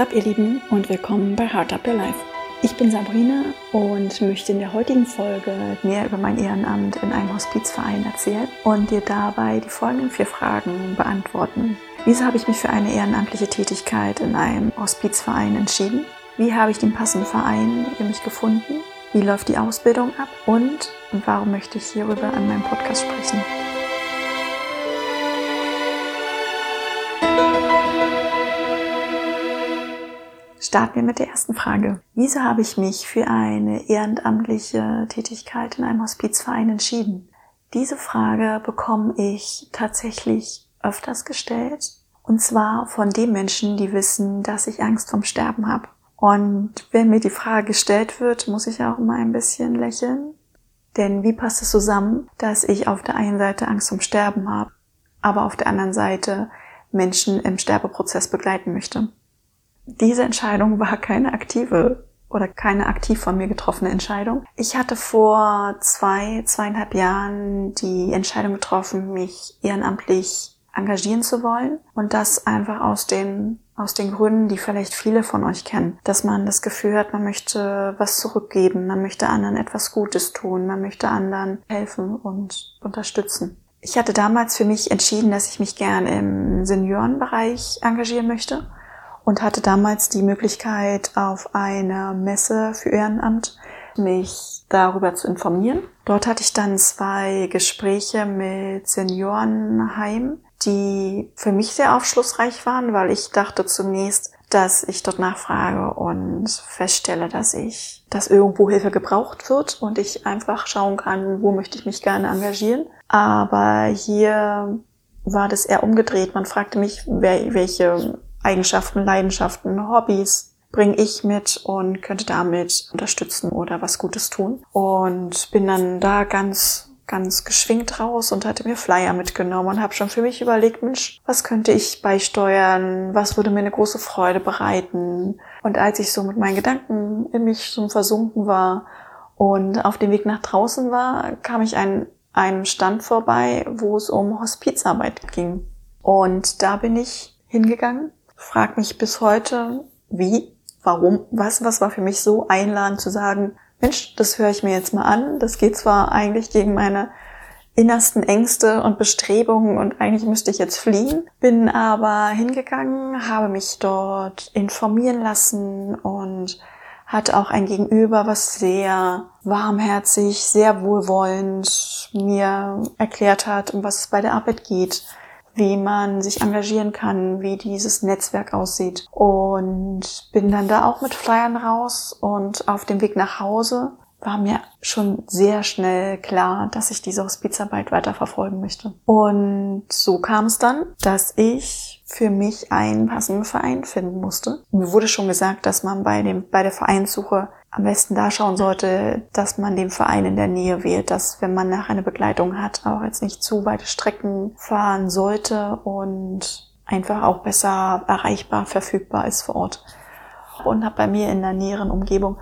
Up, ihr Lieben, und willkommen bei Heart Up Your Life. Ich bin Sabrina und möchte in der heutigen Folge mehr über mein Ehrenamt in einem Hospizverein erzählen und dir dabei die folgenden vier Fragen beantworten. Wieso habe ich mich für eine ehrenamtliche Tätigkeit in einem Hospizverein entschieden? Wie habe ich den passenden Verein für mich gefunden? Wie läuft die Ausbildung ab? Und warum möchte ich hierüber an meinem Podcast sprechen? Starten wir mit der ersten Frage. Wieso habe ich mich für eine ehrenamtliche Tätigkeit in einem Hospizverein entschieden? Diese Frage bekomme ich tatsächlich öfters gestellt. Und zwar von den Menschen, die wissen, dass ich Angst vorm Sterben habe. Und wenn mir die Frage gestellt wird, muss ich auch immer ein bisschen lächeln. Denn wie passt es zusammen, dass ich auf der einen Seite Angst vorm Sterben habe, aber auf der anderen Seite Menschen im Sterbeprozess begleiten möchte? Diese Entscheidung war keine aktive oder keine aktiv von mir getroffene Entscheidung. Ich hatte vor zwei, zweieinhalb Jahren die Entscheidung getroffen, mich ehrenamtlich engagieren zu wollen und das einfach aus den aus den Gründen, die vielleicht viele von euch kennen, dass man das Gefühl hat, man möchte was zurückgeben, man möchte anderen etwas Gutes tun, man möchte anderen helfen und unterstützen. Ich hatte damals für mich entschieden, dass ich mich gern im Seniorenbereich engagieren möchte und hatte damals die Möglichkeit, auf einer Messe für Ehrenamt mich darüber zu informieren. Dort hatte ich dann zwei Gespräche mit Seniorenheim, die für mich sehr aufschlussreich waren, weil ich dachte zunächst, dass ich dort nachfrage und feststelle, dass ich, dass irgendwo Hilfe gebraucht wird und ich einfach schauen kann, wo möchte ich mich gerne engagieren. Aber hier war das eher umgedreht. Man fragte mich, welche Eigenschaften, Leidenschaften, Hobbys bringe ich mit und könnte damit unterstützen oder was Gutes tun. Und bin dann da ganz ganz geschwingt raus und hatte mir Flyer mitgenommen und habe schon für mich überlegt, Mensch, was könnte ich beisteuern? Was würde mir eine große Freude bereiten? Und als ich so mit meinen Gedanken in mich schon versunken war und auf dem Weg nach draußen war, kam ich an einem Stand vorbei, wo es um Hospizarbeit ging. Und da bin ich hingegangen frag mich bis heute, wie, warum, was, was war für mich so einladend zu sagen, Mensch, das höre ich mir jetzt mal an. Das geht zwar eigentlich gegen meine innersten Ängste und Bestrebungen und eigentlich müsste ich jetzt fliehen, bin aber hingegangen, habe mich dort informieren lassen und hatte auch ein Gegenüber, was sehr warmherzig, sehr wohlwollend mir erklärt hat, um was es bei der Arbeit geht wie man sich engagieren kann, wie dieses Netzwerk aussieht. Und bin dann da auch mit Flyern raus und auf dem Weg nach Hause war mir schon sehr schnell klar, dass ich diese Hospizarbeit weiter verfolgen möchte. Und so kam es dann, dass ich für mich einen passenden Verein finden musste. Mir wurde schon gesagt, dass man bei dem, bei der Vereinssuche am besten da schauen sollte, dass man den Verein in der Nähe wählt, dass wenn man nach einer Begleitung hat, auch jetzt nicht zu weite Strecken fahren sollte und einfach auch besser erreichbar, verfügbar ist vor Ort. Und habe bei mir in der näheren Umgebung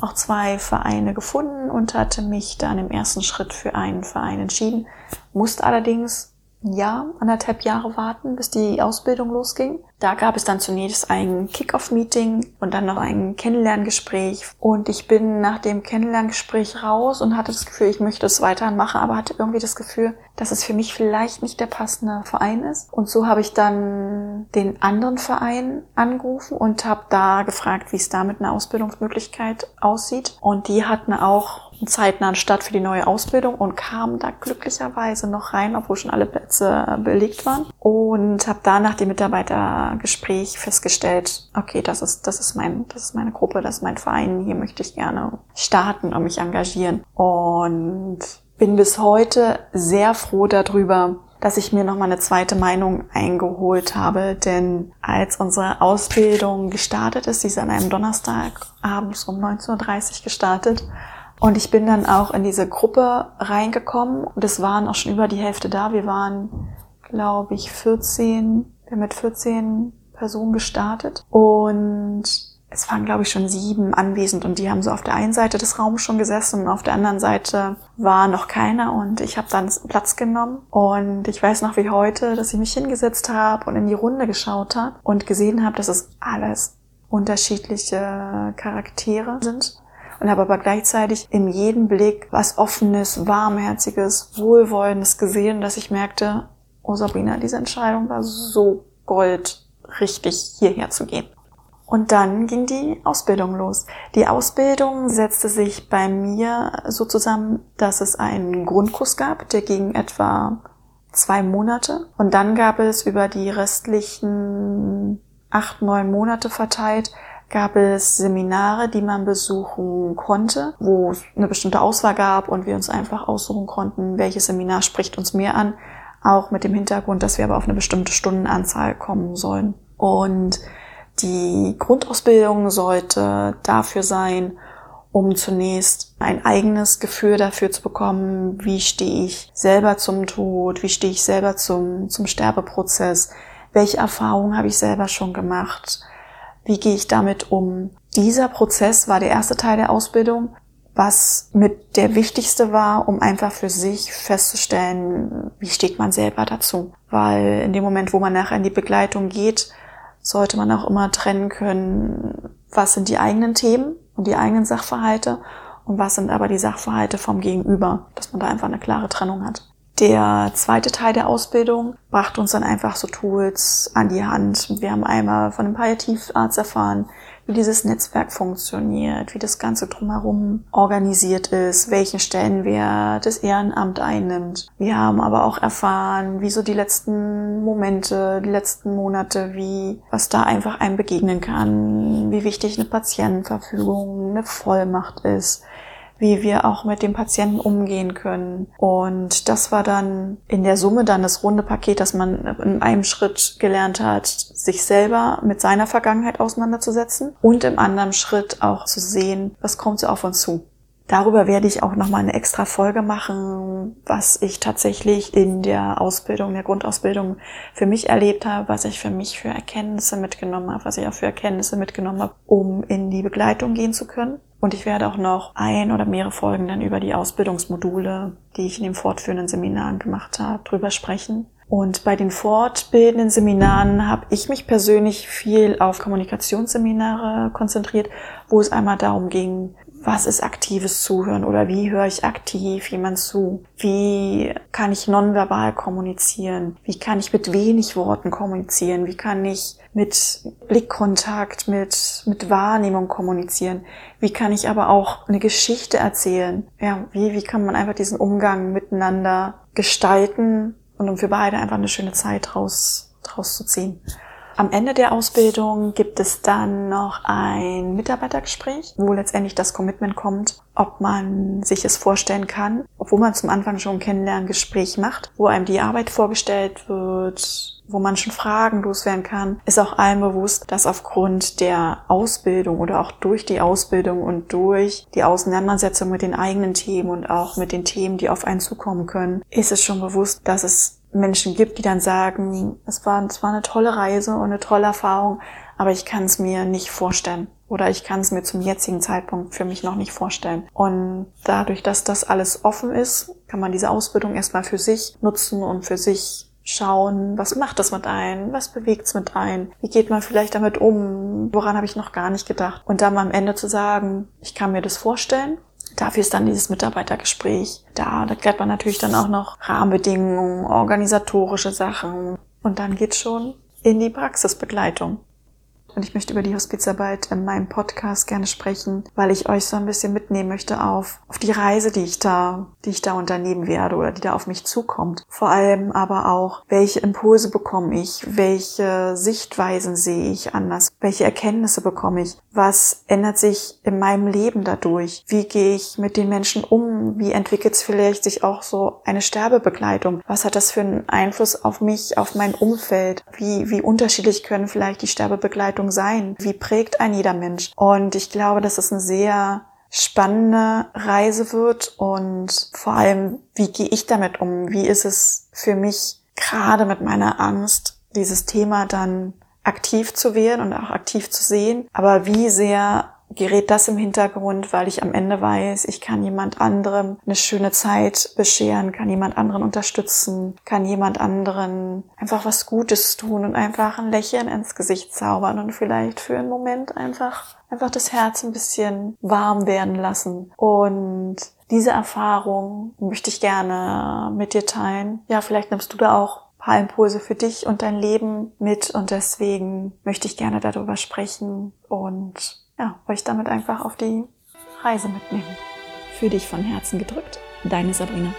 auch zwei Vereine gefunden und hatte mich dann im ersten Schritt für einen Verein entschieden, musste allerdings ein Jahr, anderthalb Jahre warten, bis die Ausbildung losging. Da gab es dann zunächst ein Kick-Off-Meeting und dann noch ein Kennenlerngespräch. Und ich bin nach dem Kennenlerngespräch raus und hatte das Gefühl, ich möchte es weiterhin machen, aber hatte irgendwie das Gefühl, dass es für mich vielleicht nicht der passende Verein ist. Und so habe ich dann den anderen Verein angerufen und habe da gefragt, wie es da mit einer Ausbildungsmöglichkeit aussieht. Und die hatten auch zeitnahen Start für die neue Ausbildung und kamen da glücklicherweise noch rein, obwohl schon alle Plätze belegt waren. Und habe da nach dem Mitarbeitergespräch festgestellt, okay, das ist, das ist mein, das ist meine Gruppe, das ist mein Verein, hier möchte ich gerne starten und mich engagieren. Und bin bis heute sehr froh darüber, dass ich mir nochmal eine zweite Meinung eingeholt habe, denn als unsere Ausbildung gestartet ist, sie ist an einem Donnerstag abends um 19.30 Uhr gestartet und ich bin dann auch in diese Gruppe reingekommen. Und es waren auch schon über die Hälfte da. Wir waren, glaube ich, 14, wir haben mit 14 Personen gestartet. Und es waren, glaube ich, schon sieben anwesend. Und die haben so auf der einen Seite des Raums schon gesessen und auf der anderen Seite war noch keiner. Und ich habe dann Platz genommen. Und ich weiß noch wie heute, dass ich mich hingesetzt habe und in die Runde geschaut habe und gesehen habe, dass es alles unterschiedliche Charaktere sind und habe aber gleichzeitig in jedem Blick was Offenes, Warmherziges, Wohlwollendes gesehen, dass ich merkte, oh Sabrina, diese Entscheidung war so gold, richtig hierher zu gehen. Und dann ging die Ausbildung los. Die Ausbildung setzte sich bei mir so zusammen, dass es einen Grundkurs gab, der ging etwa zwei Monate. Und dann gab es über die restlichen acht, neun Monate verteilt gab es Seminare, die man besuchen konnte, wo es eine bestimmte Auswahl gab und wir uns einfach aussuchen konnten, welches Seminar spricht uns mehr an, auch mit dem Hintergrund, dass wir aber auf eine bestimmte Stundenanzahl kommen sollen. Und die Grundausbildung sollte dafür sein, um zunächst ein eigenes Gefühl dafür zu bekommen, wie stehe ich selber zum Tod, wie stehe ich selber zum, zum Sterbeprozess, welche Erfahrungen habe ich selber schon gemacht, wie gehe ich damit um? Dieser Prozess war der erste Teil der Ausbildung, was mit der wichtigste war, um einfach für sich festzustellen, wie steht man selber dazu. Weil in dem Moment, wo man nachher in die Begleitung geht, sollte man auch immer trennen können, was sind die eigenen Themen und die eigenen Sachverhalte und was sind aber die Sachverhalte vom Gegenüber, dass man da einfach eine klare Trennung hat. Der zweite Teil der Ausbildung brachte uns dann einfach so Tools an die Hand. Wir haben einmal von einem Palliativarzt erfahren, wie dieses Netzwerk funktioniert, wie das Ganze drumherum organisiert ist, welchen Stellenwert das Ehrenamt einnimmt. Wir haben aber auch erfahren, wie so die letzten Momente, die letzten Monate, wie, was da einfach einem begegnen kann, wie wichtig eine Patientenverfügung, eine Vollmacht ist, wie wir auch mit dem Patienten umgehen können. Und das war dann in der Summe dann das runde Paket, dass man in einem Schritt gelernt hat, sich selber mit seiner Vergangenheit auseinanderzusetzen und im anderen Schritt auch zu sehen, was kommt so auf uns zu. Darüber werde ich auch nochmal eine extra Folge machen, was ich tatsächlich in der Ausbildung, der Grundausbildung für mich erlebt habe, was ich für mich für Erkenntnisse mitgenommen habe, was ich auch für Erkenntnisse mitgenommen habe, um in die Begleitung gehen zu können. Und ich werde auch noch ein oder mehrere Folgen dann über die Ausbildungsmodule, die ich in den fortführenden Seminaren gemacht habe, drüber sprechen. Und bei den fortbildenden Seminaren habe ich mich persönlich viel auf Kommunikationsseminare konzentriert, wo es einmal darum ging, was ist aktives Zuhören oder wie höre ich aktiv jemand zu? Wie kann ich nonverbal kommunizieren? Wie kann ich mit wenig Worten kommunizieren? Wie kann ich mit Blickkontakt, mit, mit Wahrnehmung kommunizieren? Wie kann ich aber auch eine Geschichte erzählen? Ja, wie, wie kann man einfach diesen Umgang miteinander gestalten und um für beide einfach eine schöne Zeit draus, draus zu ziehen? Am Ende der Ausbildung gibt es dann noch ein Mitarbeitergespräch, wo letztendlich das Commitment kommt, ob man sich es vorstellen kann, obwohl man zum Anfang schon ein Kennenlerngespräch macht, wo einem die Arbeit vorgestellt wird, wo man schon Fragen loswerden kann, ist auch allen bewusst, dass aufgrund der Ausbildung oder auch durch die Ausbildung und durch die Auseinandersetzung mit den eigenen Themen und auch mit den Themen, die auf einen zukommen können, ist es schon bewusst, dass es Menschen gibt, die dann sagen, es war, es war eine tolle Reise und eine tolle Erfahrung, aber ich kann es mir nicht vorstellen. Oder ich kann es mir zum jetzigen Zeitpunkt für mich noch nicht vorstellen. Und dadurch, dass das alles offen ist, kann man diese Ausbildung erstmal für sich nutzen und für sich schauen, was macht das mit ein, was bewegt es mit ein, wie geht man vielleicht damit um, woran habe ich noch gar nicht gedacht. Und dann am Ende zu sagen, ich kann mir das vorstellen Dafür ist dann dieses Mitarbeitergespräch da. Da klärt man natürlich dann auch noch Rahmenbedingungen, organisatorische Sachen. Und dann geht's schon in die Praxisbegleitung. Und ich möchte über die Hospizarbeit in meinem Podcast gerne sprechen, weil ich euch so ein bisschen mitnehmen möchte auf, auf die Reise, die ich da, die ich da unternehmen werde oder die da auf mich zukommt. Vor allem aber auch, welche Impulse bekomme ich, welche Sichtweisen sehe ich anders, welche Erkenntnisse bekomme ich, was ändert sich in meinem Leben dadurch, wie gehe ich mit den Menschen um, wie entwickelt es vielleicht sich auch so eine Sterbebegleitung, was hat das für einen Einfluss auf mich, auf mein Umfeld, wie, wie unterschiedlich können vielleicht die Sterbebegleitung Begleitung sein? Wie prägt ein jeder Mensch? Und ich glaube, dass es eine sehr spannende Reise wird und vor allem, wie gehe ich damit um? Wie ist es für mich gerade mit meiner Angst, dieses Thema dann aktiv zu werden und auch aktiv zu sehen? Aber wie sehr gerät das im Hintergrund, weil ich am Ende weiß, ich kann jemand anderem eine schöne Zeit bescheren, kann jemand anderen unterstützen, kann jemand anderen einfach was Gutes tun und einfach ein Lächeln ins Gesicht zaubern und vielleicht für einen Moment einfach, einfach das Herz ein bisschen warm werden lassen. Und diese Erfahrung möchte ich gerne mit dir teilen. Ja, vielleicht nimmst du da auch paar Impulse für dich und dein Leben mit und deswegen möchte ich gerne darüber sprechen und ja, euch damit einfach auf die Reise mitnehmen. Für dich von Herzen gedrückt, deine Sabrina.